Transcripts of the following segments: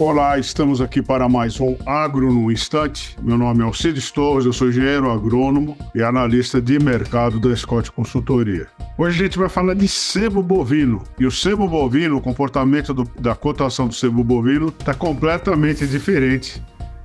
Olá, estamos aqui para mais um Agro no Instante. Meu nome é Alcides Torres, eu sou engenheiro agrônomo e analista de mercado da Scott Consultoria. Hoje a gente vai falar de sebo bovino. E o sebo bovino, o comportamento do, da cotação do sebo bovino está completamente diferente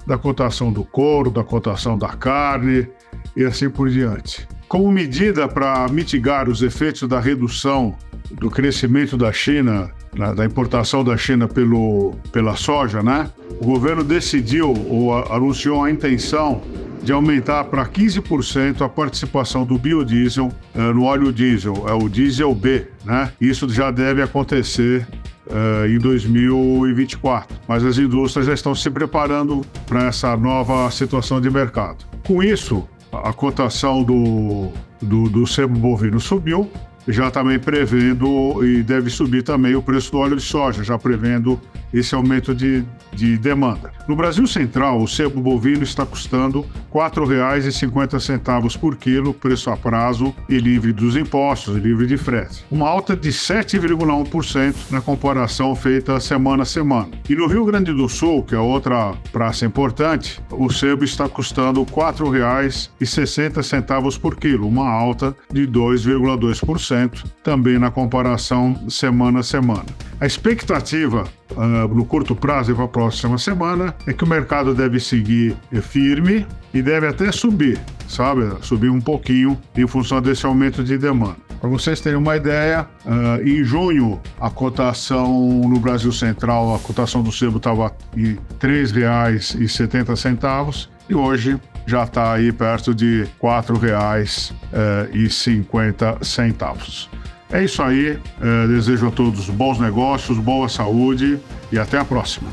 da cotação do couro, da cotação da carne e assim por diante. Como medida para mitigar os efeitos da redução do crescimento da China da importação da China pelo, pela soja, né? O governo decidiu ou anunciou a intenção de aumentar para 15% a participação do biodiesel uh, no óleo diesel, é o diesel B, né? Isso já deve acontecer uh, em 2024, mas as indústrias já estão se preparando para essa nova situação de mercado. Com isso, a cotação do, do, do bovino subiu, já também prevendo e deve subir também o preço do óleo de soja, já prevendo esse aumento de, de demanda. No Brasil Central, o sebo bovino está custando R$ 4,50 por quilo, preço a prazo e livre dos impostos, livre de frete. Uma alta de 7,1% na comparação feita semana a semana. E no Rio Grande do Sul, que é outra praça importante, o sebo está custando R$ 4,60 por quilo, uma alta de 2,2%, também na comparação semana a semana. A expectativa uh, no curto prazo e para a próxima semana é que o mercado deve seguir firme e deve até subir, sabe? Subir um pouquinho em função desse aumento de demanda. Para vocês terem uma ideia, uh, em junho a cotação no Brasil Central, a cotação do sebo estava em R$ 3,70 e hoje já está aí perto de R$ 4,50. É isso aí. É, desejo a todos bons negócios, boa saúde e até a próxima.